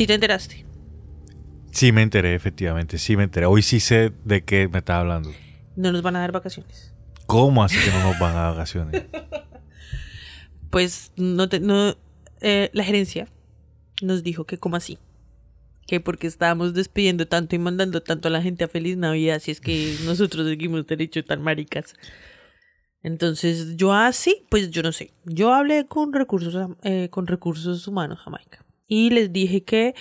¿Sí te enteraste? Sí me enteré, efectivamente, sí me enteré. Hoy sí sé de qué me estás hablando. No nos van a dar vacaciones. ¿Cómo así que no nos van a dar vacaciones? Pues no te, no, eh, la gerencia nos dijo que como así. Que porque estábamos despidiendo tanto y mandando tanto a la gente a feliz Navidad, si es que nosotros seguimos derecho tan maricas. Entonces, yo así, pues yo no sé. Yo hablé con recursos, eh, con recursos humanos Jamaica. Y les dije que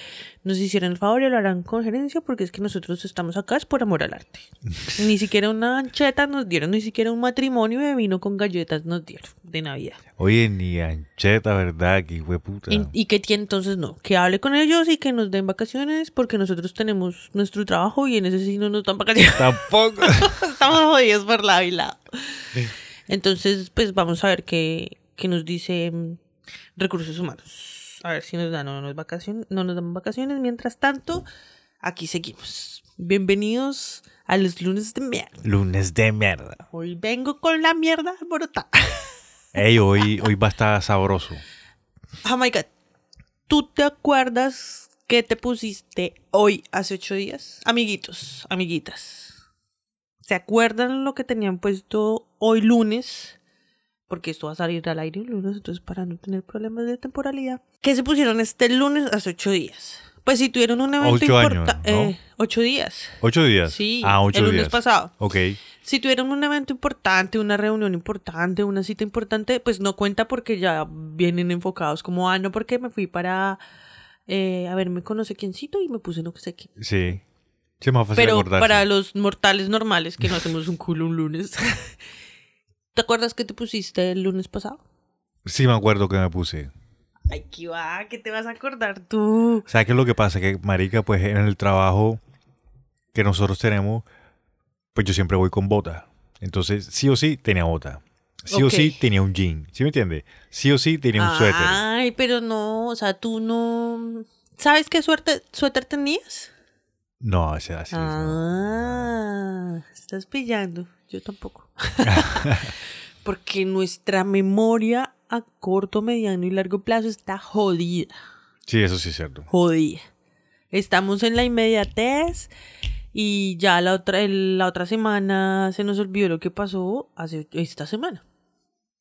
nos hicieran el favor y lo harán con gerencia porque es que nosotros estamos acá es por amor al arte. ni siquiera una ancheta nos dieron, ni siquiera un matrimonio de vino con galletas nos dieron de Navidad. Oye, ni ancheta, ¿verdad? Que fue puta. Y, y que tiene entonces no, que hable con ellos y que nos den vacaciones porque nosotros tenemos nuestro trabajo y en ese sí no nos dan vacaciones. Tampoco. Estamos jodidos por lado y lado. Entonces, pues vamos a ver qué, qué nos dice recursos humanos. A ver si nos dan o no nos, vacaciones, no nos dan vacaciones. Mientras tanto, aquí seguimos. Bienvenidos a los lunes de mierda. Lunes de mierda. Hoy vengo con la mierda alborotada. Ey, hoy, hoy va a estar sabroso. Oh my god. ¿Tú te acuerdas que te pusiste hoy hace ocho días? Amiguitos, amiguitas. ¿Se acuerdan lo que tenían puesto hoy lunes? Porque esto va a salir al aire el lunes, entonces para no tener problemas de temporalidad. ¿Qué se pusieron este lunes hace ocho días? Pues si tuvieron un evento importante. ¿no? ocho días. ¿Ocho días? Sí, Ah, ocho el lunes días. pasado. Ok. Si tuvieron un evento importante, una reunión importante, una cita importante, pues no cuenta porque ya vienen enfocados como, ah, no, porque me fui para, eh, a ver, me conoce quiéncito y me puse no sé quién. Sí. Sí, es más fácil Pero acordarse. para los mortales normales que no hacemos un culo un lunes. ¿Te acuerdas que te pusiste el lunes pasado? Sí, me acuerdo que me puse. Ay, qué va, ¿qué te vas a acordar tú? ¿Sabes qué es lo que pasa? Que, marica, pues en el trabajo que nosotros tenemos, pues yo siempre voy con bota. Entonces, sí o sí, tenía bota. Sí o sí, tenía un jean. ¿Sí me entiendes? Sí o sí, tenía un suéter. Ay, pero no, o sea, tú no... ¿Sabes qué suerte, suéter tenías? No, ese así. no. Ah, estás pillando. Yo tampoco. Porque nuestra memoria a corto, mediano y largo plazo está jodida. Sí, eso sí es cierto. Jodida. Estamos en la inmediatez y ya la otra, la otra semana se nos olvidó lo que pasó hace esta semana.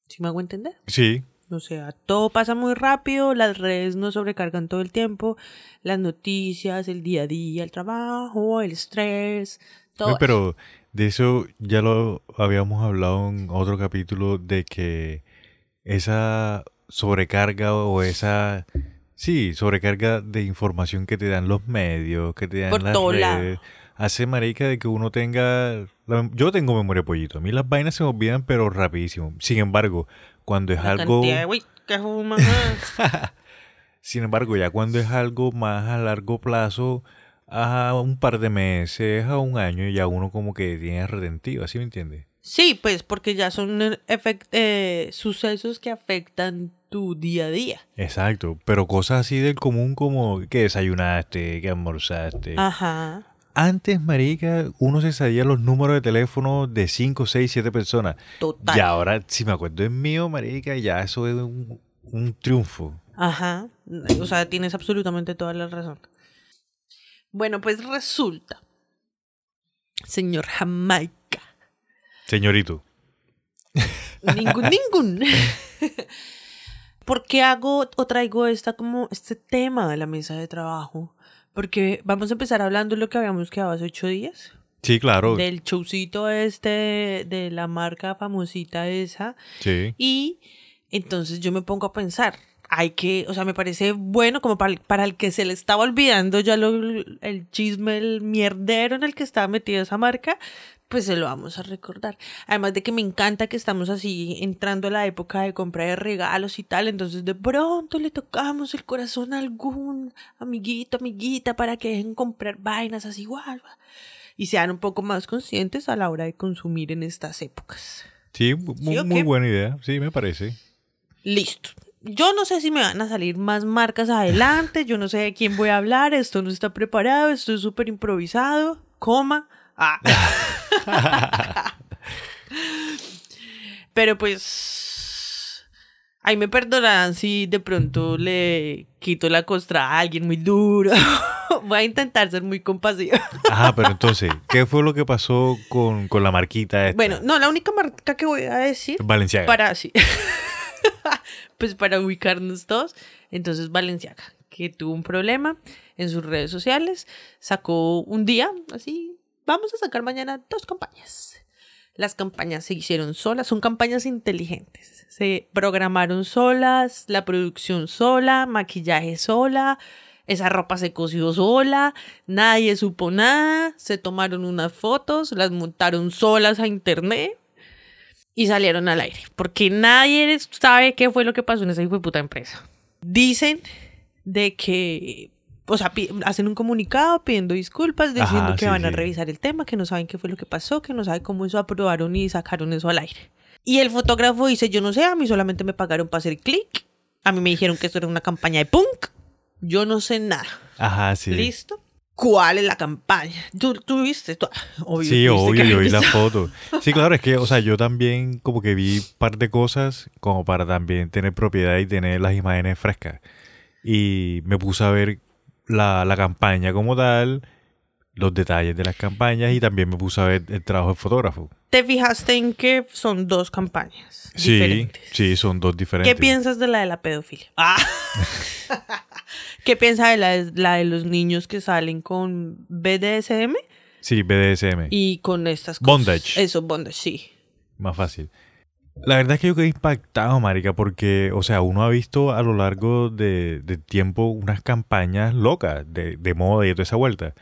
¿Sí me hago entender? Sí, O sea, todo pasa muy rápido, las redes nos sobrecargan todo el tiempo, las noticias, el día a día, el trabajo, el estrés, todo. Pero de eso ya lo habíamos hablado en otro capítulo de que esa sobrecarga o esa sí, sobrecarga de información que te dan los medios, que te dan Por las redes, lado. hace marica de que uno tenga la yo tengo memoria pollito, a mí las vainas se me olvidan pero rapidísimo. Sin embargo, cuando es La algo cantidad de güey que fuma. sin embargo, ya cuando es algo más a largo plazo, a un par de meses, a un año, ya uno como que tiene retentiva, ¿sí me entiendes? sí, pues porque ya son eh, sucesos que afectan tu día a día. Exacto, pero cosas así del común como que desayunaste, que almorzaste. Ajá. Antes, marica, uno se sabía los números de teléfono de 5, 6, 7 personas. Total. Y ahora, si me acuerdo es mío, marica, ya eso es un, un triunfo. Ajá. O sea, tienes absolutamente toda la razón. Bueno, pues resulta, señor Jamaica, Señorito. ningún, ningún. ¿Por qué hago o traigo esta como este tema de la mesa de trabajo? Porque vamos a empezar hablando de lo que habíamos quedado hace ocho días. Sí, claro. Del showcito este de la marca famosita esa. Sí. Y entonces yo me pongo a pensar, hay que, o sea, me parece bueno como para, el- para el que se le estaba olvidando ya lo, el chisme, el mierdero en el que estaba metida esa marca, pues se lo vamos a recordar. Además de que me encanta que estamos así entrando a la época de compra de regalos y tal, entonces de pronto le tocamos el corazón a algún amiguito, amiguita para que dejen comprar vainas así igual y sean un poco más conscientes a la hora de consumir en estas épocas. Sí, mu- ¿Sí o muy qué? buena idea. Sí, me parece. Listo. Yo no sé si me van a salir más marcas adelante, yo no sé de quién voy a hablar, esto no está preparado, esto es súper improvisado, coma. Ah. Pero pues Ahí me perdonarán si de pronto le quito la costra a alguien muy duro. Voy a intentar ser muy compasiva. Ajá, pero entonces, ¿qué fue lo que pasó con, con la marquita esta? Bueno, no, la única marca que voy a decir Valenciaga. para sí. pues para ubicarnos todos. Entonces Valenciaga, que tuvo un problema en sus redes sociales, sacó un día, así, vamos a sacar mañana dos campañas. Las campañas se hicieron solas, son campañas inteligentes. Se programaron solas, la producción sola, maquillaje sola, esa ropa se cosió sola, nadie supo nada, se tomaron unas fotos, las montaron solas a internet y salieron al aire. Porque nadie sabe qué fue lo que pasó en esa hijo puta empresa. Dicen de que, o sea, hacen un comunicado pidiendo disculpas, diciendo Ajá, que sí, van a sí. revisar el tema, que no saben qué fue lo que pasó, que no saben cómo eso aprobaron y sacaron eso al aire. Y el fotógrafo dice, yo no sé, a mí solamente me pagaron para hacer clic. A mí me dijeron que esto era una campaña de punk. Yo no sé nada. Ajá, sí. ¿Listo? ¿Cuál es la campaña? ¿Tú, tú viste? Tú- obvio, Sí, obvio, que yo vi la foto. Sí, claro, es que, o sea, yo también como que vi un par de cosas como para también tener propiedad y tener las imágenes frescas. Y me puse a ver la, la campaña como tal, los detalles de las campañas y también me puse a ver el trabajo del fotógrafo. ¿Te fijaste en que son dos campañas Sí, diferentes? sí, son dos diferentes. ¿Qué piensas de la de la pedofilia? Ah. ¿Qué piensas de la, de la de los niños que salen con BDSM Sí, BDSM. y con estas cosas? Bondage. Eso, bondage, sí. Más fácil. La verdad es que yo quedé impactado, marica, porque, o sea, uno ha visto a lo largo de, de tiempo unas campañas locas de, de moda y de toda esa vuelta.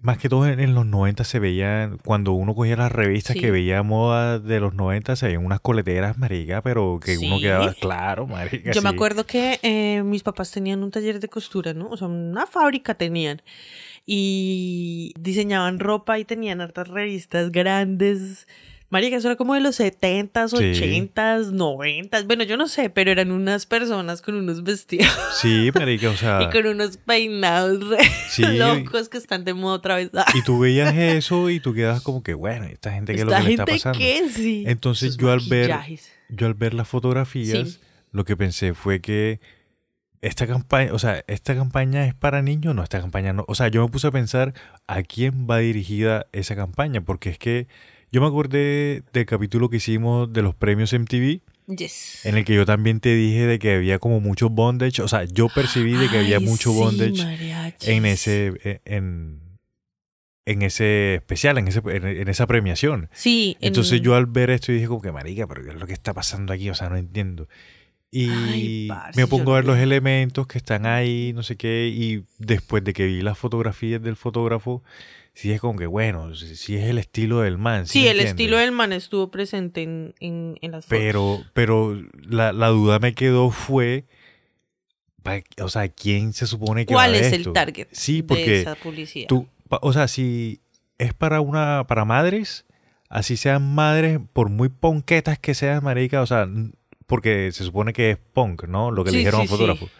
Más que todo en, en los 90 se veían, cuando uno cogía las revistas Sí. que veía moda de los 90, se veían unas coleteras, marica, pero que uno Sí. quedaba claro, marica. Yo me sí. acuerdo que eh, mis papás tenían un taller de costura, ¿no? O sea, una fábrica tenían. Y diseñaban ropa y tenían hartas revistas grandes. Marica, eso era como de los 70s, Sí. 80s, 90s. Bueno, yo no sé, pero eran unas personas con unos vestidos Sí, marica, o sea... y con unos peinados re Sí. locos que están de moda otra vez. Y tú veías eso y tú quedabas como que, bueno, esta gente, ¿qué es lo ¿Esta que le está gente pasando? qué? Sí. Entonces Sus yo al ver- yo al ver las fotografías, Sí. lo que pensé fue que esta campaña, o sea, esta campaña es para niños, no, esta campaña no. O sea, yo me puse a pensar a quién va dirigida esa campaña, porque es que yo me acordé del capítulo que hicimos de los premios MTV, Yes. en el que yo también te dije de que había como mucho bondage, o sea, yo percibí de que había Ay, mucho sí, bondage mariachis. en ese, e, en, en ese especial, en, ese, en, en esa premiación. Sí. en- Entonces yo al ver esto dije como que marica, pero ¿qué es lo que está pasando aquí? O sea, no entiendo. Y Ay, parce, me pongo a ver los elementos que están ahí, no sé qué, y después de que vi las fotografías del fotógrafo, sí es como que bueno, sí es el estilo del man. ¿sí el entiendes? estilo del man estuvo presente en, en, en las fotos. Pero, pero la, la duda me quedó fue, o sea, ¿quién se supone que ¿Cuál va a es el target Sí, de porque esa publicidad? tú, o sea, si es para una, para madres, así sean madres, por muy ponquetas que sean, marica, o sea, porque se supone que es punk, ¿no? Lo que Sí, le dijeron sí, fotógrafo. sí.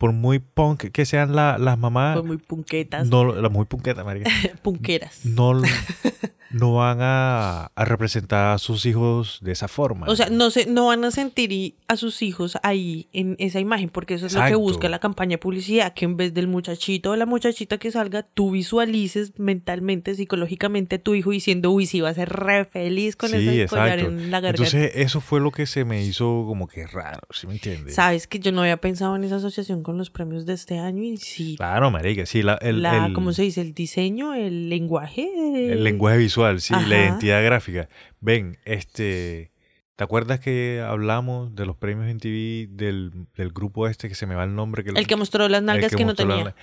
Por muy punk que sean la- las mamás, Fue muy punquetas, no, las muy punquetas, marica, punqueras. no, no van a, a representar a sus hijos de esa forma. O sea, no se, no van a sentir a sus hijos ahí en esa imagen, porque eso es lo que busca la campaña de publicidad, que en vez del muchachito o la muchachita que salga, tú visualices mentalmente, psicológicamente a tu hijo diciendo, uy, sí, va a ser re feliz con Sí, ese collar en la garganta. Entonces, eso fue lo que se me hizo como que raro, ¿sí me entiendes? Sabes que yo no había pensado en esa asociación con los premios de este año y sí, Claro, marica, sí, la, el, la, el- ¿cómo se dice? El diseño, el lenguaje. El lenguaje visual, sí, la identidad gráfica. Ven, este, ¿te acuerdas que hablamos de los premios en TV del, del grupo este que se me va el nombre? Que El que mostró las nalgas que, no la- tenía.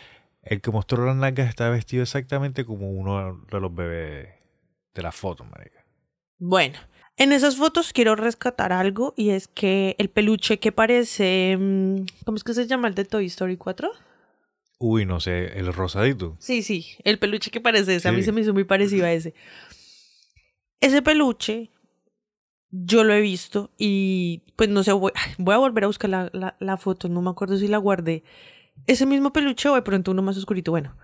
el que mostró las nalgas está vestido exactamente como uno de los bebés de la foto, marica. Bueno, en esas fotos quiero rescatar algo y es que el peluche que parece. mm, ¿Cómo es que se llama el de Toy Story 4? Uy, no sé, el rosadito. Sí, sí, el peluche que parece ese. A mí se me hizo muy parecido a ese. Ese peluche yo lo he visto y pues no sé, voy, a volver a buscar la, la, la foto, no me acuerdo si la guardé. Ese mismo peluche o de pronto uno más oscurito, bueno.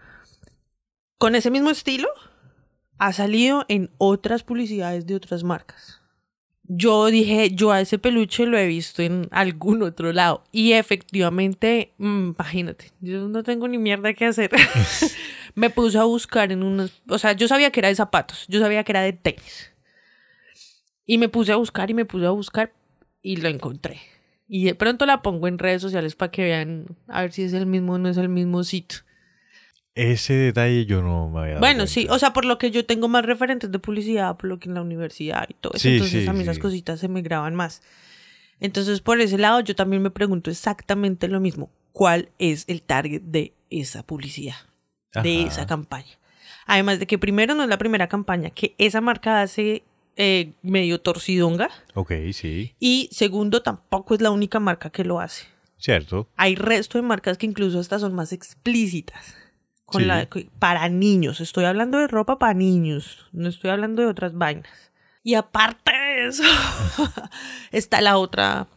Con ese mismo estilo ha salido en otras publicidades de otras marcas. Yo dije, yo a ese peluche lo he visto en algún otro lado. Y efectivamente, mm, imagínate, yo no tengo ni mierda que hacer. me puse a buscar en unos, o sea, yo sabía que era de zapatos, yo sabía que era de tenis. Y me puse a buscar y me puse a buscar y lo encontré. Y de pronto la pongo en redes sociales para que vean a ver si es el mismo o no es el mismo sitio. Ese detalle yo no me había dado Bueno, cuenta. sí, o sea, por lo que yo tengo más referentes de publicidad, por lo que en la universidad y todo eso, Sí, entonces sí, a mí esas sí. cositas se me graban más. Entonces, por ese lado, yo también me pregunto exactamente lo mismo. ¿Cuál es el target de esa publicidad? De Ajá. esa campaña. Además de que primero no es la primera campaña que esa marca hace eh, medio torcidonga. Ok, sí, Y segundo, tampoco es la única marca que lo hace. cierto. Hay resto de marcas que incluso hasta son más explícitas. Con Sí. la, para niños. Estoy hablando de ropa para niños. No estoy hablando de otras vainas. Y aparte de eso, está la otra,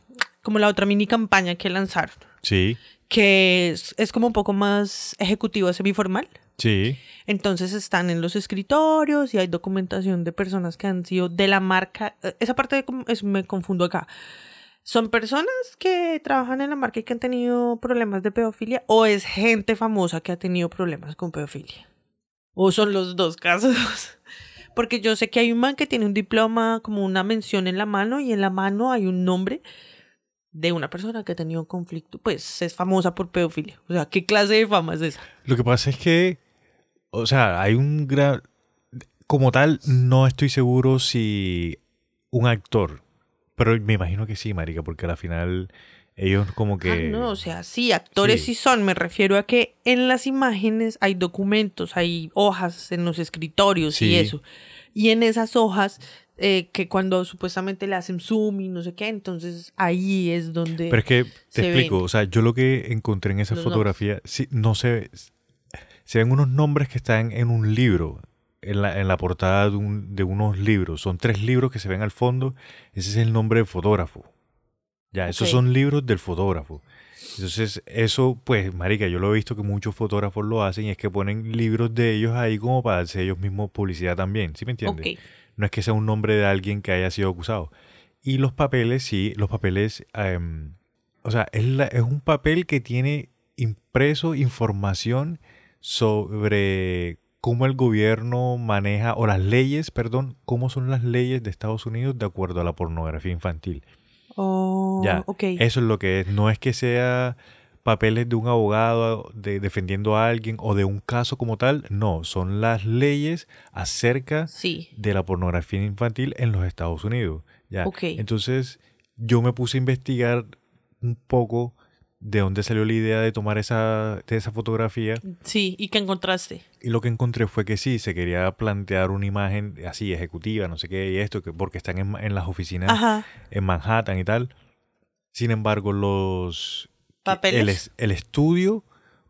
como la otra mini campaña que lanzaron. Sí, Que es, es como un poco más ejecutiva, semiformal. sí, Entonces están en los escritorios y hay documentación de personas que han sido de la marca. eh, Esa parte de es- me confundo acá. ¿Son personas que trabajan en la marca y que han tenido problemas de pedofilia? ¿O es gente famosa que ha tenido problemas con pedofilia? ¿O son los dos casos? Porque yo sé que hay un man que tiene un diploma, como una mención en la mano, y en la mano hay un nombre de una persona que ha tenido conflicto. Pues es famosa por pedofilia. O sea, ¿qué clase de fama es esa? Lo que pasa es que, o sea, hay un gran... Como tal, no estoy seguro si un actor, pero me imagino que sí, marica, porque al final ellos como que... Ah, no, o sea, sí, actores Sí. sí. son. Me refiero a que en las imágenes hay documentos, hay hojas en los escritorios Sí. y eso. Y en esas hojas, eh, que cuando supuestamente le hacen zoom y no sé qué, entonces ahí es donde... Pero es que te explico, ven. o sea, yo lo que encontré en esa Los fotografía, sí, no se se ven unos nombres que están en un libro, en la, en la portada de, un- de unos libros. Son tres libros que se ven al fondo. Ese es el nombre del fotógrafo. Ya, esos son libros del fotógrafo. Entonces, eso, pues, marica, yo lo he visto que muchos fotógrafos lo hacen y es que ponen libros de ellos ahí como para darse ellos mismos publicidad también, ¿sí me entiendes? No es que sea un nombre de alguien que haya sido acusado. Y los papeles, sí, los papeles, em, o sea, es, la- es un papel que tiene impreso información sobre cómo el gobierno maneja, o las leyes, perdón, cómo son las leyes de Estados Unidos de acuerdo a la pornografía infantil. Oh, Ya, ok. eso es lo que es. No es que sea papeles de un abogado de, defendiendo a alguien o de un caso como tal. No, son las leyes acerca Sí. de la pornografía infantil en los Estados Unidos. Ya. Ok. Entonces, yo me puse a investigar un poco de dónde salió la idea de tomar esa, de esa fotografía. Sí, ¿y qué encontraste? Y lo que encontré fue que sí, se quería plantear una imagen así, ejecutiva, no sé qué, y esto, que, porque están en, en las oficinas Ajá. en Manhattan y tal. Sin embargo, los... ¿Papeles? El, es- el estudio,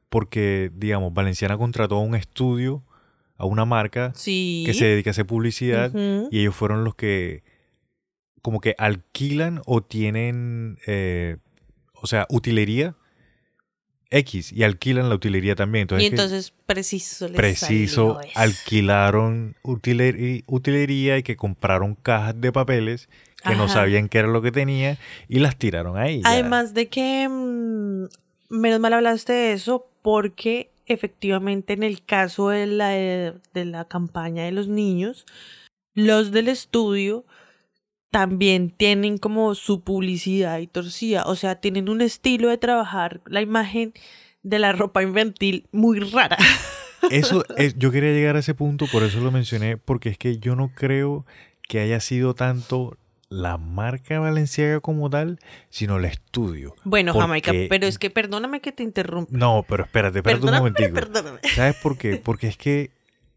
porque, digamos, Valenciana contrató a un estudio, a una marca Sí. que se dedica a hacer publicidad y ellos fueron los que como que alquilan o tienen, eh, o sea, utilería X y alquilan la utilería también. Entonces, y entonces preciso les preciso alquilaron utileri- utilería y que compraron cajas de papeles que no sabían qué era lo que tenía y las tiraron ahí. Además de que, mm, menos mal hablaste de eso, porque efectivamente en el caso de la, de la campaña de los niños, los del estudio también tienen como su publicidad y torcida, o sea, tienen un estilo de trabajar la imagen de la ropa infantil muy rara. Eso es, yo quería llegar a ese punto, por eso lo mencioné, porque es que yo no creo que haya sido tanto la marca Valenciaga como tal, sino el estudio. Bueno, Porque- Jamaica, pero es que perdóname que te interrumpa. No, pero espérate, espérate un Perdóname, momentico. perdóname. ¿Sabes por qué? Porque es que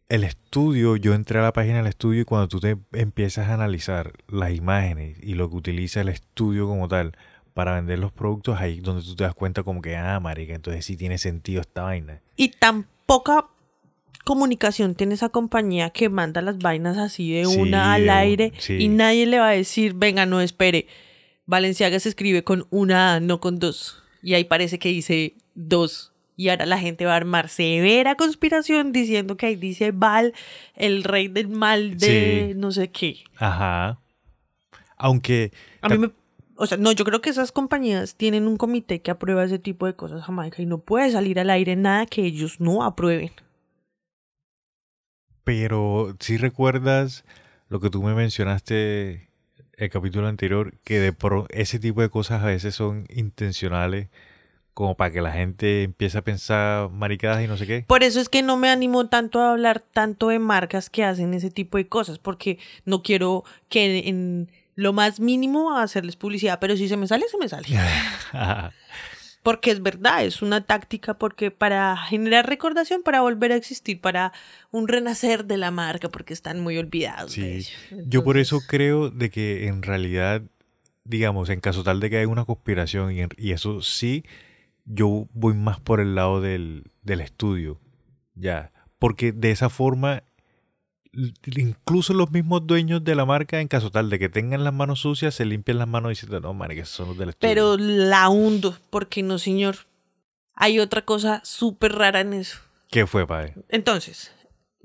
el estudio, yo entré a la página del estudio y cuando tú te empiezas a analizar las imágenes y lo que utiliza el estudio como tal para vender los productos, ahí es donde tú te das cuenta como que, ah, marica, entonces sí tiene sentido esta vaina. Y tan poca comunicación tiene esa compañía que manda las vainas así de Sí, una al aire sí. y nadie le va a decir, venga, no espere. Valenciaga se escribe con una A, no con dos. Y ahí parece que dice dos. Y ahora la gente va a armar severa conspiración diciendo que ahí dice Val, el rey del mal de Sí. no sé qué. Ajá. Aunque... A mí me... O sea, no, yo creo que esas compañías tienen un comité que aprueba ese tipo de cosas, Jamaica, y no puede salir al aire nada que ellos no aprueben. Pero si recuerdas lo que tú me mencionaste el capítulo anterior, que de pro ese tipo de cosas a veces son intencionales como para que la gente empiece a pensar maricadas y no sé qué. Por eso es que no me animo tanto a hablar tanto de marcas que hacen ese tipo de cosas, porque no quiero que en lo más mínimo hacerles publicidad, pero si se me sale, se me sale. porque es verdad, es una táctica porque para generar recordación, para volver a existir, para un renacer de la marca, porque están muy olvidados. Sí. Yo por eso creo de que en realidad, digamos, en caso tal de que haya una conspiración y, y eso sí yo voy más por el lado del, del estudio, ya, porque de esa forma incluso los mismos dueños de la marca, en caso tal de que tengan las manos sucias, se limpian las manos diciendo, no, man, que son los del estudio. Pero la hundo, porque no, señor. Hay otra cosa súper rara en eso. ¿Qué fue, padre? Entonces,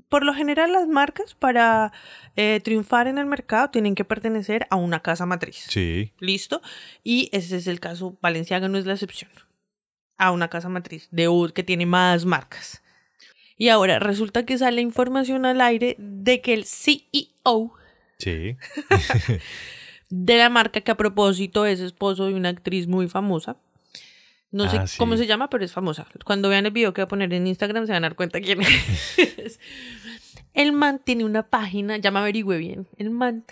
por lo general las marcas para eh, triunfar en el mercado tienen que pertenecer a una casa matriz. Sí. ¿Listo? Y ese es el caso, Valenciaga no es la excepción a una casa matriz de UD que tiene más marcas. Y ahora resulta que sale información al aire de que el CEO sí. de la marca, que a propósito es esposo de una actriz muy famosa, no sé Ah, cómo se llama, pero es famosa. Cuando vean el video que voy a poner en Instagram se van a dar cuenta quién es. el man tiene una página, ya me averigüe bien. El man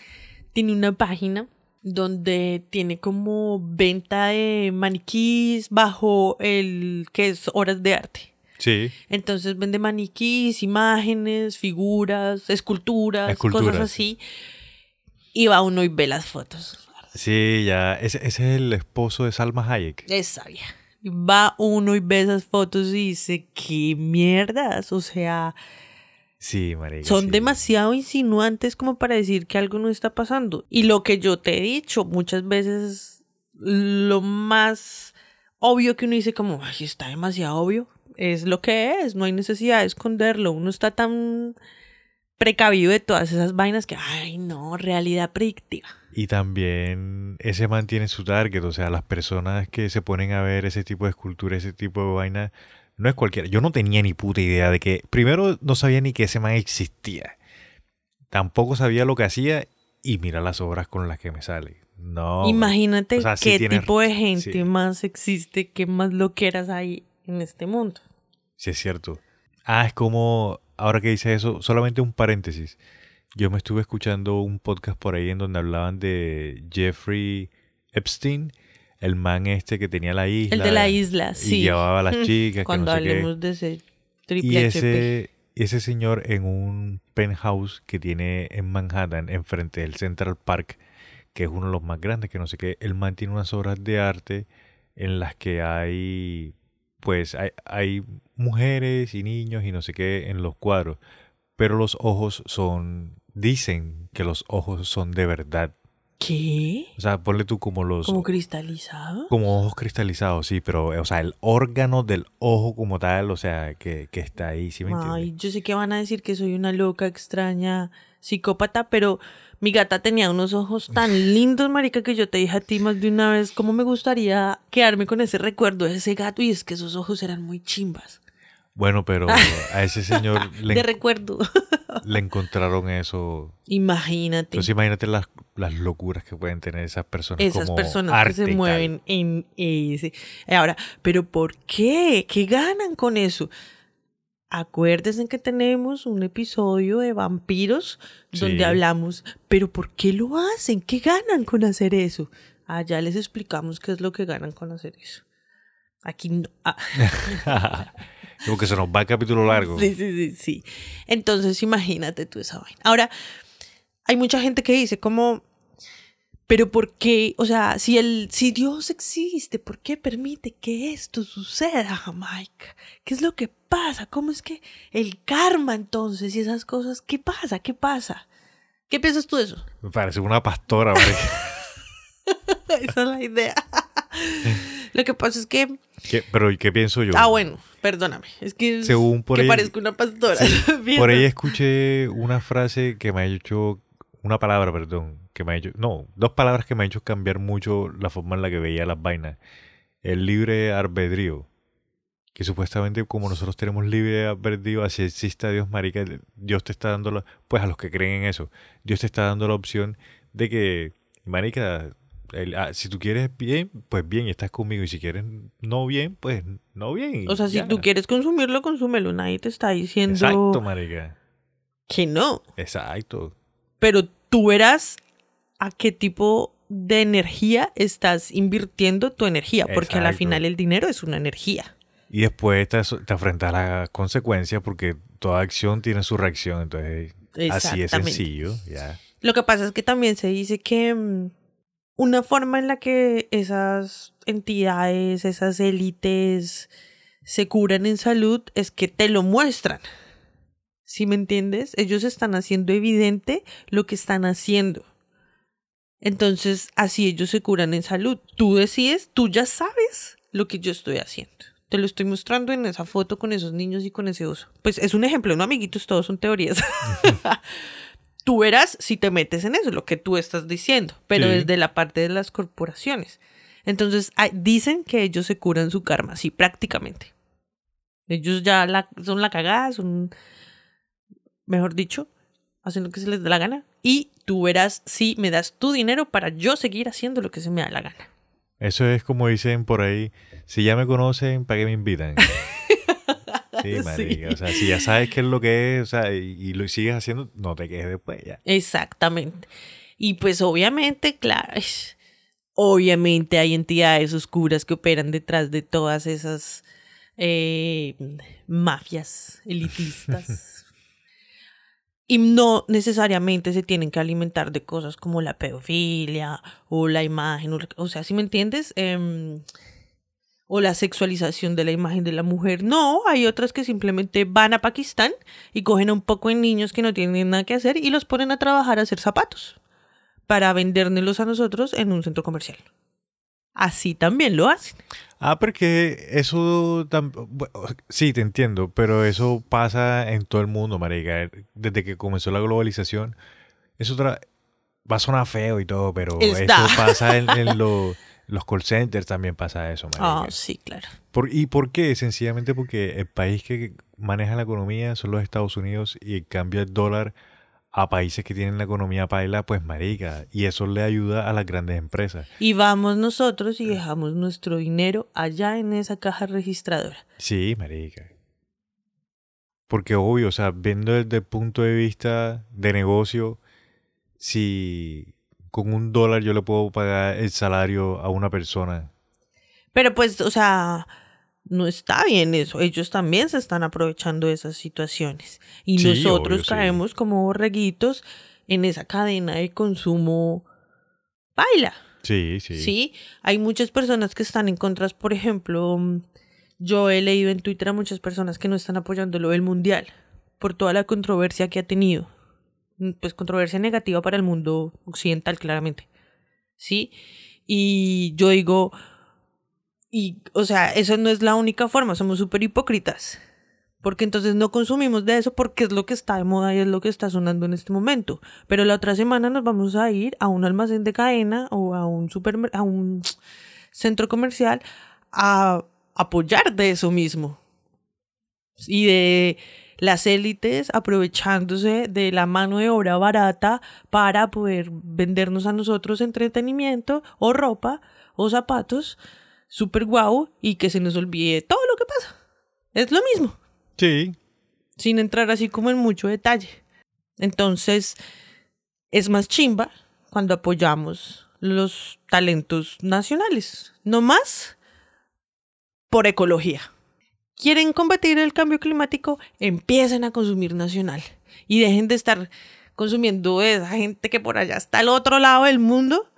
tiene una página donde tiene como venta de maniquís bajo el que es horas de arte. Sí. Entonces vende maniquís, imágenes, figuras, esculturas, Esculturas. cosas así. Y va uno y ve las fotos. Sí, ya. Ese, ese es el esposo de Salma Hayek. Esa vieja. Va uno y ve esas fotos y dice, qué mierdas. O sea, Sí, marica. son sí. demasiado insinuantes como para decir que algo no está pasando. Y lo que yo te he dicho muchas veces, lo más obvio que uno dice como, ay, está demasiado obvio. Es lo que es, no hay necesidad de esconderlo. Uno está tan precavido de todas esas vainas que, ay, no, realidad predictiva. Y también ese man tiene su target, o sea, las personas que se ponen a ver ese tipo de escultura, ese tipo de vaina, no es cualquiera. Yo no tenía ni puta idea de que, primero no sabía ni que ese man existía. Tampoco sabía lo que hacía y mira las obras con las que me sale. No. Imagínate o sea, sí qué tiene- tipo de gente sí. más existe, qué más loqueras hay en este mundo. Sí, es cierto. Ah, es como, ahora que dice eso, solamente un paréntesis. Yo me estuve escuchando un podcast por ahí en donde hablaban de Jeffrey Epstein, el man este que tenía la isla. El de la isla, y sí. llevaba a las chicas. que Cuando no sé qué. hablemos de ese Y triple HP. ese, ese señor en un penthouse que tiene en Manhattan, enfrente del Central Park, que es uno de los más grandes, que no sé qué, el man tiene unas obras de arte en las que hay, pues, hay, hay mujeres y niños y no sé qué en los cuadros, pero los ojos son, dicen que los ojos son de verdad. ¿Qué? O sea, ponle tú como los... ¿Como cristalizado? Como ojos cristalizados, sí, pero, o sea, el órgano del ojo como tal, o sea, que, que está ahí, ¿sí me entiendes? Ay, yo sé que van a decir que soy una loca, extraña, psicópata, pero mi gata tenía unos ojos tan lindos, marica, que yo te dije a ti más de una vez cómo me gustaría quedarme con ese recuerdo de ese gato y es que esos ojos eran muy chimbas. Bueno, pero a ese señor le, De en- recuerdo. le encontraron eso. Imagínate. Entonces imagínate las, las locuras que pueden tener esas personas. Esas como personas arte que se mueven en ese. Ahora, ¿pero por qué? ¿Qué ganan con eso? Acuérdense que tenemos un episodio de vampiros donde Sí. hablamos, pero ¿por qué lo hacen? ¿Qué ganan con hacer eso? Allá les explicamos qué es lo que ganan con hacer eso. Aquí no. Ah. Como que se nos va el capítulo largo. Sí, sí, sí, sí. Entonces, imagínate tú esa vaina. Ahora, hay mucha gente que dice como, pero ¿por qué? O sea, si, el, si Dios existe, ¿por qué permite que esto suceda, Jamaica? ¿Qué es lo que pasa? ¿Cómo es que el karma entonces y esas cosas? ¿Qué pasa? ¿Qué pasa? ¿Qué piensas tú de eso? Me parece una pastora, marica. Esa es la idea. lo que pasa es que... ¿Qué- Pero ¿y qué pienso yo? Ah, bueno, perdóname. Es que, Según por que ahí- parezco una pastora. Por ahí escuché una frase que me ha hecho una palabra, perdón, que me ha hecho, no, dos palabras que me han hecho cambiar mucho la forma en la que veía las vainas. El libre albedrío. Que supuestamente como nosotros tenemos libre albedrío, así exista Dios, marica, Dios te está dando, la, pues a los que creen en eso, Dios te está dando la opción de que, marica, ah, si tú quieres bien, pues bien, estás conmigo. Y si quieres no bien, pues no bien. O sea, si tú quieres consumirlo, consúmelo. Nadie te está diciendo. Exacto, marica. Que no. Exacto. Pero tú verás a qué tipo de energía estás invirtiendo tu energía. Porque a la final el dinero es una energía. Y después te, te enfrentas a la consecuencia porque toda acción tiene su reacción. Entonces, así es sencillo. Ya. Lo que pasa es que también se dice que mm, una forma en la que esas entidades, esas élites se curan en salud es que te lo muestran. ¿Sí me entiendes? Ellos están haciendo evidente lo que están haciendo. Entonces, así ellos se curan en salud. Tú decides, tú ya sabes lo que yo estoy haciendo. Te lo estoy mostrando en esa foto con esos niños y con ese oso. Pues es un ejemplo, ¿no, amiguitos? Todos son teorías. tú verás si te metes en eso, lo que tú estás diciendo, pero desde la parte de las corporaciones. Entonces, dicen que ellos se curan su karma, sí, prácticamente. Ellos ya la, son la cagada, son, mejor dicho, hacen lo que se les da la gana. Y tú verás si me das tu dinero para yo seguir haciendo lo que se me da la gana. Eso es como dicen por ahí, si ya me conocen, ¿para qué me invitan? Sí, marica. O sea, si ya sabes qué es lo que es, o sea, y, lo sigues haciendo, no te quedes después ya. Exactamente. Y pues obviamente, claro, obviamente hay entidades oscuras que operan detrás de todas esas eh, mafias elitistas. y no necesariamente se tienen que alimentar de cosas como la pedofilia o la imagen. O, sea, si me entiendes, eh, o la sexualización de la imagen de la mujer. No, hay otras que simplemente van a Pakistán y cogen un poco de niños que no tienen nada que hacer y los ponen a trabajar a hacer zapatos para vendérnoslos a nosotros en un centro comercial. Así también lo hacen. Ah, porque eso sí te entiendo, pero eso pasa en todo el mundo, marica. Desde que comenzó la globalización, eso otra va a sonar feo y todo, pero eso pasa en, en lo los call centers también pasa eso. Ah, sí, claro. ¿Y por qué? Sencillamente porque el país que maneja la economía son los Estados Unidos y cambia el dólar a países que tienen la economía paila, pues marica, y eso le ayuda a las grandes empresas. Y vamos nosotros y dejamos nuestro dinero allá en esa caja registradora. Sí, marica. Porque obvio, o sea, viendo desde el punto de vista de negocio, si con un dólar yo le puedo pagar el salario a una persona. Pero pues, o sea, no está bien eso. Ellos también se están aprovechando de esas situaciones. Y nosotros caemos como borreguitos en esa cadena de consumo baila. Sí, sí. Sí, hay muchas personas que están en contra. Por ejemplo, yo he leído en Twitter a muchas personas que no están apoyando lo del mundial por toda la controversia que ha tenido. Mm, pues controversia negativa para el mundo occidental, claramente. ¿Sí? Y yo digo, y, o sea, eso no es la única forma, somos súper hipócritas. Porque entonces no consumimos de eso porque es lo que está de moda y es lo que está sonando en este momento. Pero la otra semana nos vamos a ir a un almacén de cadena o a un, a un centro comercial a apoyar de eso mismo. Y de las élites aprovechándose de la mano de obra barata para poder vendernos a nosotros entretenimiento o ropa o zapatos súper guau y que se nos olvide todo lo que pasa. Es lo mismo. Sí. Sin entrar así como en mucho detalle. Entonces, es más chimba cuando apoyamos los talentos nacionales. No más por ecología quieren combatir el cambio climático, empiecen a consumir nacional y dejen de estar consumiendo esa gente que por allá está al otro lado del mundo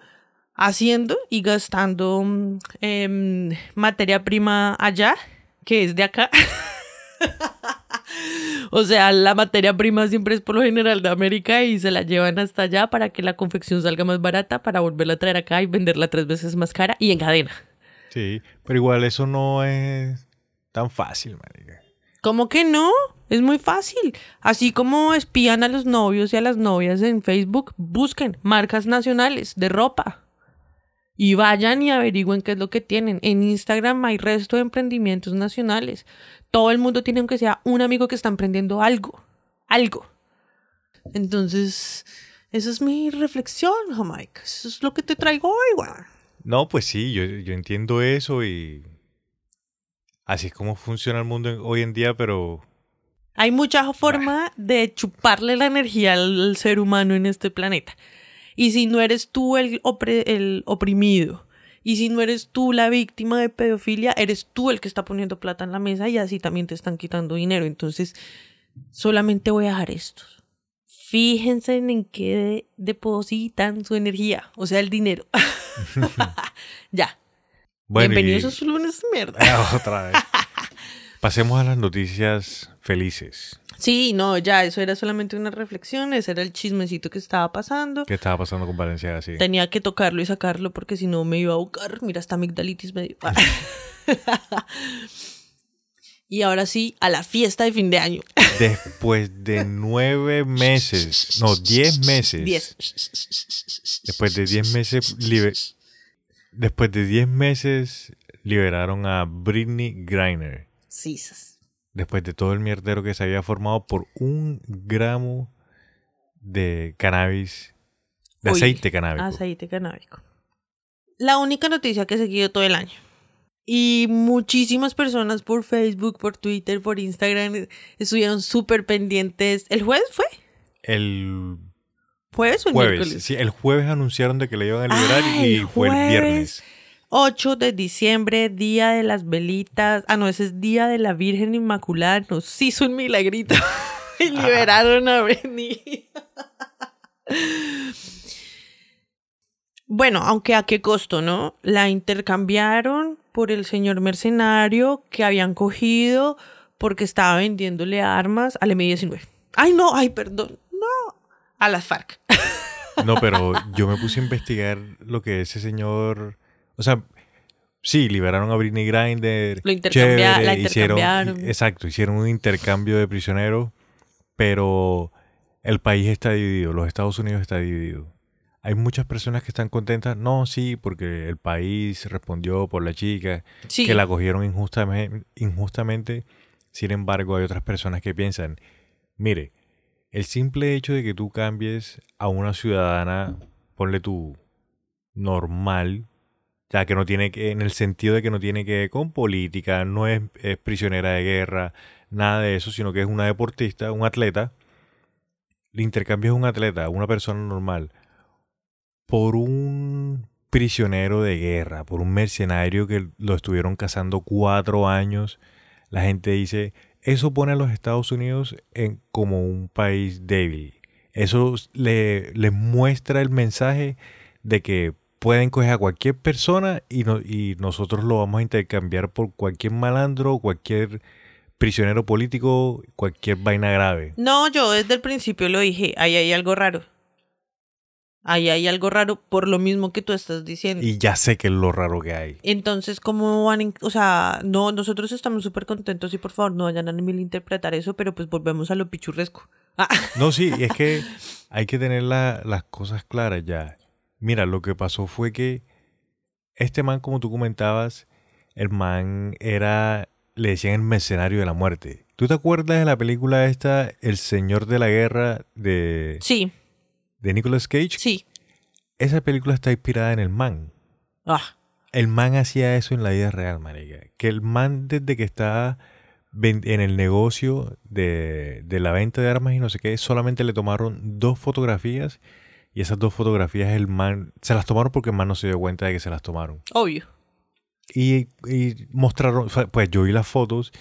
haciendo y gastando em, materia prima allá, que es de acá. o sea, la materia prima siempre es por lo general de América y se la llevan hasta allá para que la confección salga más barata para volverla a traer acá y venderla tres veces más cara y en cadena. Sí, pero igual eso no es Tan fácil, marica. ¿Cómo que no? Es muy fácil. Así como espían a los novios y a las novias en Facebook, busquen marcas nacionales de ropa. Y vayan y averigüen qué es lo que tienen. En Instagram hay resto de emprendimientos nacionales. Todo el mundo tiene aunque sea un amigo que está emprendiendo algo. Algo. Entonces, esa es mi reflexión, Jamaica. Eso es lo que te traigo hoy, güey. No, pues sí, yo, yo entiendo eso y así es como funciona el mundo hoy en día, pero Hay mucha forma de chuparle la energía al ser humano en este planeta. Y si no eres tú el, opre- el oprimido, y si no eres tú la víctima de pedofilia, eres tú el que está poniendo plata en la mesa y así también te están quitando dinero. Entonces, solamente voy a dejar esto. Fíjense en qué de- depositan su energía, o sea, el dinero. ya. Bueno. y- Bienvenidos a su lunes de mierda. Ah, Otra vez. Pasemos a las noticias felices. Sí, no, ya, eso era solamente una reflexión, ese era el chismecito que estaba pasando. ¿Qué estaba pasando con Valencia así? Tenía que tocarlo y sacarlo porque si no me iba a buscar. Mira, hasta amigdalitis me dio. y ahora sí, a la fiesta de fin de año. Después de nueve meses, no, diez meses. Diez. Después de diez meses, después de diez meses liberaron a Britney Griner. Sí. Después de todo el mierdero que se había formado por un gramo de cannabis, de Uy, aceite canábico. Aceite canábico. La única noticia que he seguido todo el año. Y muchísimas personas por Facebook, por Twitter, por Instagram estuvieron súper pendientes. ¿El jueves fue? El ¿Jueves o el jueves, miércoles? sí, el jueves anunciaron de que le iban a liberar Ah, y el fue el viernes. 8 de diciembre, día de las velitas. Ah, no, ese es día de la Virgen Inmaculada. Nos hizo un milagrito y liberaron a Britney. bueno, aunque a qué costo, ¿no? La intercambiaron por el señor mercenario que habían cogido porque estaba vendiéndole armas al M19. Ay, no, ay, perdón. A las FARC. No, pero yo me puse a investigar lo que ese señor. O sea, sí, liberaron a Britney Grinder. Lo intercambia- la hicieron, intercambiaron. exacto, hicieron un intercambio de prisioneros, pero el país está dividido, los Estados Unidos está dividido. Hay muchas personas que están contentas, no, sí, porque el país respondió por la chica, Sí. que la cogieron injustamente, injustamente. Sin embargo, hay otras personas que piensan, mire, el simple hecho de que tú cambies a una ciudadana, ponle tú, normal, ya que no tiene que, en el sentido de que no tiene que ver con política, no es, es prisionera de guerra, nada de eso, sino que es una deportista, un atleta, le intercambias un atleta, una persona normal, por un prisionero de guerra, por un mercenario que lo estuvieron cazando cuatro años, la gente dice, eso pone a los Estados Unidos en, como un país débil. Eso le, les muestra el mensaje de que pueden coger a cualquier persona y, no- y nosotros lo vamos a intercambiar por cualquier malandro, cualquier prisionero político, cualquier vaina grave. No, yo desde el principio lo dije, ahí hay algo raro. Ahí hay algo raro por lo mismo que tú estás diciendo. Y ya sé que es lo raro que hay. Entonces, ¿cómo van? en- o sea, no, nosotros estamos súper contentos y por favor no vayan a interpretar eso, pero pues volvemos a lo pichurresco. Ah, No, sí, es que hay que tener la- las cosas claras ya. Mira, lo que pasó fue que este man, como tú comentabas, el man era, le decían el mercenario de la muerte. ¿Tú te acuerdas de la película esta, El Señor de la Guerra de, sí, de Nicolas Cage? sí. Esa película está inspirada en el man. Ah, El man hacía eso en la vida real, marica. Que el man desde que está en el negocio de, de la venta de armas y no sé qué, solamente le tomaron dos fotografías y esas dos fotografías el man se las tomaron porque el man no se dio cuenta de que se las tomaron. obvio. Y, y mostraron, pues yo vi las fotos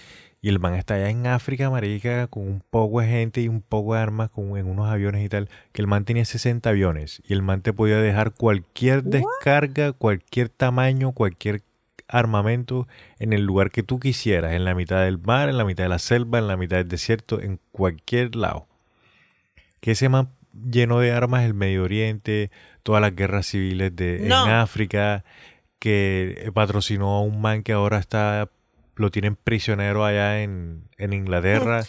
y el man está allá en África, marica, con un poco de gente y un poco de armas con, en unos aviones y tal, que el man tenía 60 aviones y el man te podía dejar cualquier descarga, cualquier tamaño, cualquier armamento en el lugar que tú quisieras, en la mitad del mar, en la mitad de la selva, en la mitad del desierto, en cualquier lado. Que ese man lleno de armas el Medio Oriente, todas las guerras civiles de, No. en África, que patrocinó a un man que ahora está, lo tienen prisionero allá en, en Inglaterra.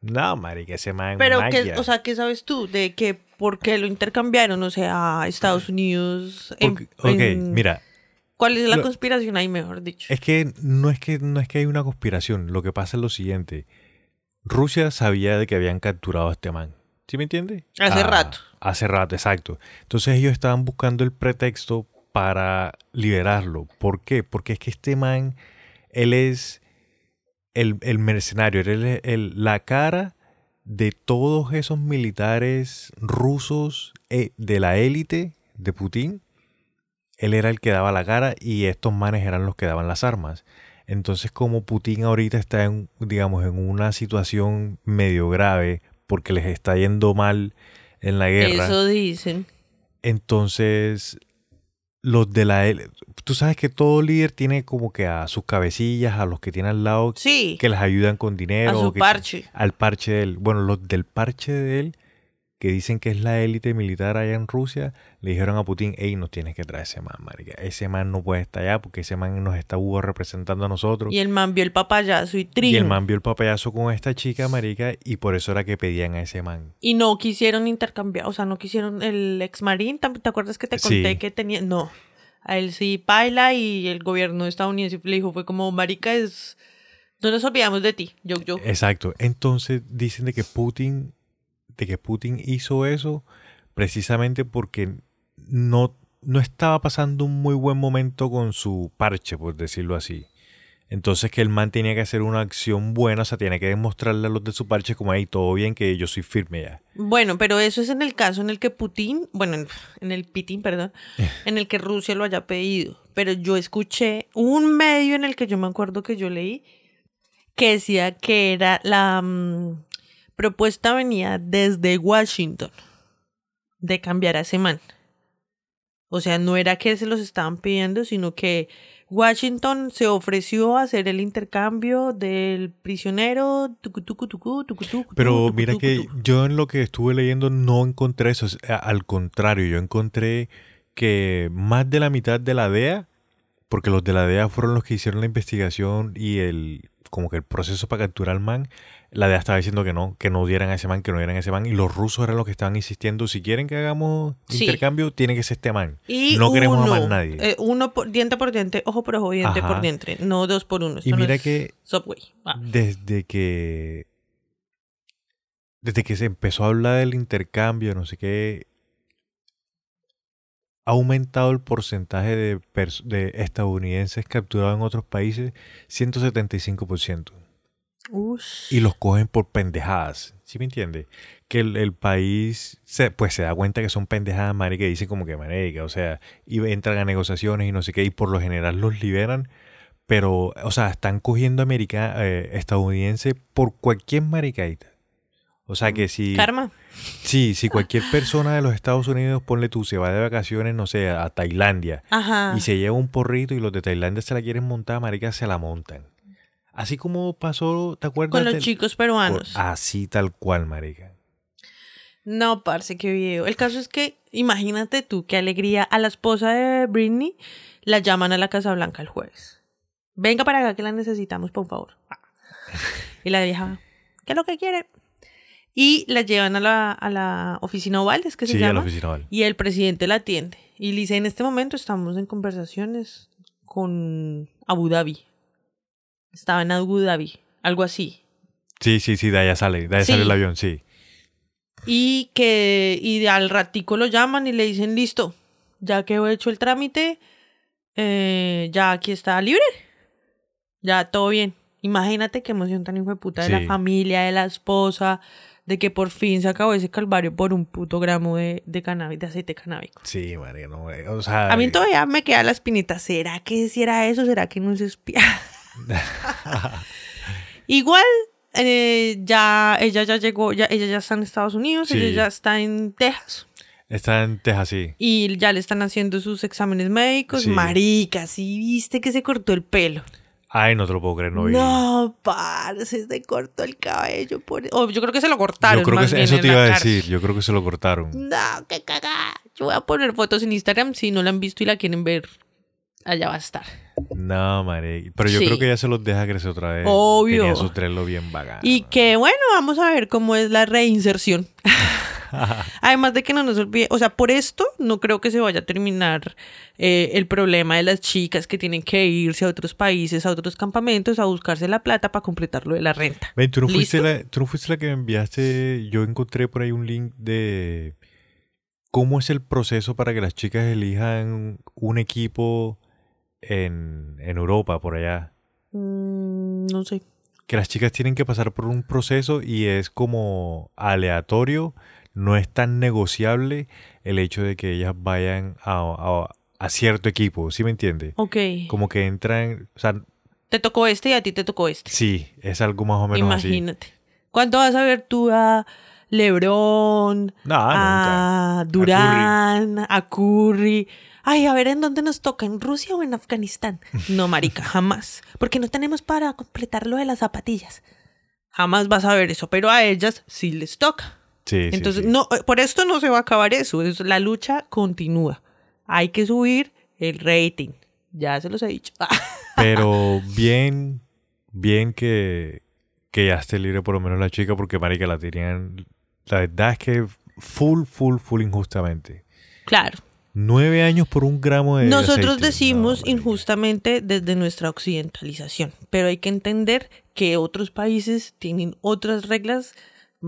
No, marica, ese man Pero, ¿qué, magia. o sea, ¿qué sabes tú de que por qué lo intercambiaron? O sea, Estados Unidos. en- ok, en- mira, ¿Cuál es la lo- conspiración ahí, mejor dicho? es que no es que no es que hay una conspiración. Lo que pasa es lo siguiente. Rusia sabía de que habían capturado a este man. ¿Sí me entiende? Hace rato. Hace rato, exacto. Entonces ellos estaban buscando el pretexto para liberarlo. ¿Por qué? Porque es que este man, él es el, el mercenario, él es el- la cara de todos esos militares rusos eh, de la élite de Putin. Él era el que daba la cara y estos manes eran los que daban las armas. Entonces, como Putin ahorita está en, digamos, en una situación medio grave porque les está yendo mal en la guerra, Eso dicen. entonces los de la él- tú sabes que todo líder tiene como que a sus cabecillas, a los que tiene al lado Sí, que les ayudan con dinero, a su que- parche. al parche de él. Bueno, los del parche de él que dicen que es la élite militar allá en Rusia, le dijeron a Putin, hey, nos tienes que traer ese man, marica. Ese man no puede estar allá porque ese man nos está representando a nosotros. Y el man vio el papayazo y trin. Y el man vio el papayazo con esta chica, marica, y por eso era que pedían a ese man. Y no quisieron intercambiar, o sea, no quisieron el ex marín, ¿te te acuerdas que te conté Sí. que tenía? No, a él sí paila y el gobierno estadounidense le dijo, fue como, marica, es... No nos olvidamos de ti, yo, yo. Exacto. Entonces dicen de que Putin, de que Putin hizo eso precisamente porque no, no estaba pasando un muy buen momento con su parche, por decirlo así. Entonces que el man tenía que hacer una acción buena, o sea, tiene que demostrarle a los de su parche como ahí todo bien, que yo soy firme ya. Bueno, pero eso es en el caso en el que Putin, bueno, en, en el Pitín, perdón, en el que Rusia lo haya pedido. Pero yo escuché un medio en el que yo me acuerdo que yo leí que decía que era la mm, propuesta venía desde Washington de cambiar a ese man. O sea, no era que se los estaban pidiendo, sino que Washington se ofreció a hacer el intercambio del prisionero. Pero mira que yo en lo que estuve leyendo no encontré eso. es- a- Al contrario, yo encontré que más de la mitad de la DEA, porque los de la DEA fueron los que hicieron la investigación y el como que el proceso para capturar al man, la DEA estaba diciendo que no, que no dieran a ese man, que no dieran a ese man, y los rusos eran los que estaban insistiendo, si quieren que hagamos Sí. intercambio, tiene que ser este man. Y no queremos a uno, más nadie. eh, uno por, diente por diente, ojo por ojo, diente Ajá. por diente, no dos por uno. Y no mira es que- Subway. Ah. desde que desde que se empezó a hablar del intercambio, no sé qué, ha aumentado el porcentaje de, estadounidenses capturados en otros países 175%. Ush. Y los cogen por pendejadas. ¿Sí me entiende? Que el, el país se, pues se da cuenta que son pendejadas, marica, y dicen como que marica, o sea, y entran a negociaciones y no sé qué, y por lo general los liberan, pero, o sea, están cogiendo america, eh, estadounidense por cualquier maricaita. O sea que si, Karma. sí, si cualquier persona de los Estados Unidos, ponle tú, se va de vacaciones, no sé, a Tailandia, Ajá. y se lleva un porrito y los de Tailandia se la quieren montar, marica, se la montan. Así como pasó, ¿te acuerdas? Con los del- chicos por- peruanos. así tal cual, marica. No, parce, qué video. El caso es que, imagínate tú, qué alegría. A la esposa de Britney la llaman a la Casa Blanca el jueves. Venga para acá que la necesitamos, por favor. Ah. Y la vieja, ¿qué es lo que quiere? Y la llevan a la, a la oficina oval, es que se Sí, a la llama. oficina oval. Y el presidente la atiende. Y le dice, en este momento estamos en conversaciones con Abu Dhabi. Estaba en Abu Dhabi, algo así. Sí, sí, sí, de allá sale, de allá Sí. sale el avión, sí. Y que y al ratico lo llaman y le dicen, listo, ya que he hecho el trámite, eh, ya aquí está libre. Ya todo bien. Imagínate qué emoción tan hijo de puta de Sí. la familia, de la esposa, de que por fin se acabó ese calvario por un puto gramo de, de cannabis, de aceite canábico. Sí, marica, no, eh, o sea... A mí todavía me queda la espinita. ¿Será que si era eso? ¿Será que no se espía? Igual, eh, ya ella ya llegó, ya, ella ya está en Estados Unidos, Sí. ella ya está en Texas. Está en Texas, sí. Y ya le están haciendo sus exámenes médicos. Sí. Marica, sí viste que se cortó el pelo. Ay, no te lo puedo creer, no vi. No, parce, se cortó el cabello. Por... o yo creo que se lo cortaron. Yo creo que más se- eso te iba a cárcel. decir, yo creo que se lo cortaron. No, qué cagada. Yo voy a poner fotos en Instagram. Si no la han visto y la quieren ver, allá va a estar. No, marica. Pero yo Sí. creo que ya se los deja crecer otra vez. Obvio. Tenía su trelo bien bacano. Y que bueno, vamos a ver cómo es la reinserción. Además de que no nos olvide, o sea, por esto no creo que se vaya a terminar eh, el problema de las chicas que tienen que irse a otros países, a otros campamentos, a buscarse la plata para completar lo de la renta. Ven, ¿tú no, fuiste la, tú no fuiste la que me enviaste. Yo encontré por ahí un link de cómo es el proceso para que las chicas elijan un equipo en, en Europa, por allá. Mm, no sé. Que las chicas tienen que pasar por un proceso y es como aleatorio, no es tan negociable el hecho de que ellas vayan a, a- a cierto equipo, ¿sí me entiende? Ok. Como que entran, o sea, Te tocó este y a ti te tocó este. sí, es algo más o menos así. Imagínate. ¿Cuánto vas a ver tú a Lebron, No, a nunca. Durán, a Curry? Ay, a ver en dónde nos toca, en Rusia o en Afganistán. No, marica, jamás. Porque no tenemos para completar lo de las zapatillas. Jamás vas a ver eso, pero a ellas sí les toca. Sí, Entonces, sí. no, eh, por esto no se va a acabar eso. es- la lucha continúa. Hay que subir el rating. Ya se los he dicho. Pero bien, bien que, que ya esté libre por lo menos la chica, porque marica la tenían. La verdad es que full, full, full injustamente. claro. Nueve años por un gramo de. Nosotros aceite. decimos No, injustamente desde nuestra occidentalización, pero hay que entender que otros países tienen otras reglas,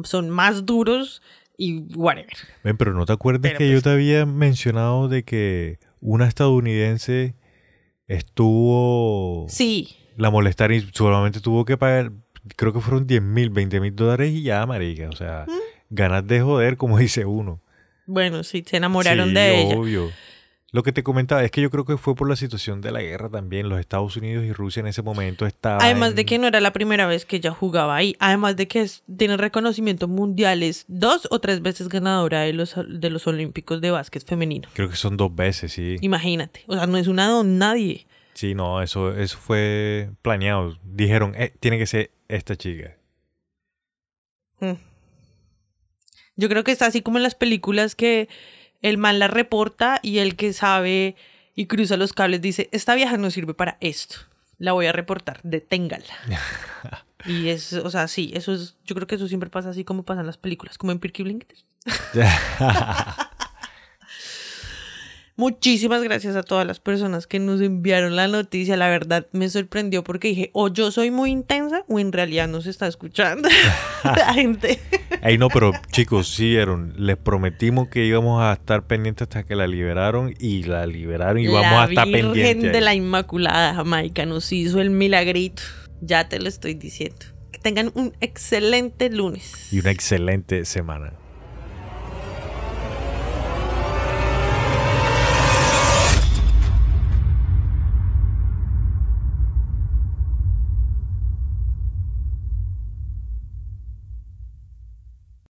son más duros y whatever. Ven, pero no te acuerdas Pero que yo pues- te había mencionado de que una estadounidense estuvo. Sí, La molestaron y solamente tuvo que pagar. Creo que fueron 10 mil, 20 mil dólares y ya, marica. O sea, Mm. ganas de joder, como dice uno. bueno, sí, se enamoraron Sí, de ella. obvio. Lo que te comentaba es que yo creo que fue por la situación de la guerra también. Los Estados Unidos y Rusia en ese momento estaban. Además de que no era la primera vez que ella jugaba ahí. Además de que es- tiene reconocimiento mundial, es dos o tres veces ganadora de los, de los Olímpicos de básquet femenino. Creo que son dos veces, sí. Imagínate. O sea, no es una don nadie. Sí, no, eso, eso fue planeado. Dijeron, eh, tiene que ser esta chica. Mm. Yo creo que está así como en las películas que el man la reporta y el que sabe y cruza los cables dice, esta vieja no sirve para esto. La voy a reportar, deténgala. y es, o sea, sí, eso es, yo creo que eso siempre pasa así como pasa en las películas, como en Peaky Blinders. Muchísimas gracias a todas las personas que nos enviaron la noticia. La verdad me sorprendió porque dije, o yo soy muy intensa o en realidad no se está escuchando la gente. Ey, no, pero chicos, sí vieron. Les prometimos que íbamos a estar pendientes hasta que la liberaron y la liberaron y vamos la a estar Virgen pendientes. de ahí. la Inmaculada Jamaica nos hizo el milagrito. Ya te lo estoy diciendo. Que tengan un excelente lunes. Y una excelente semana.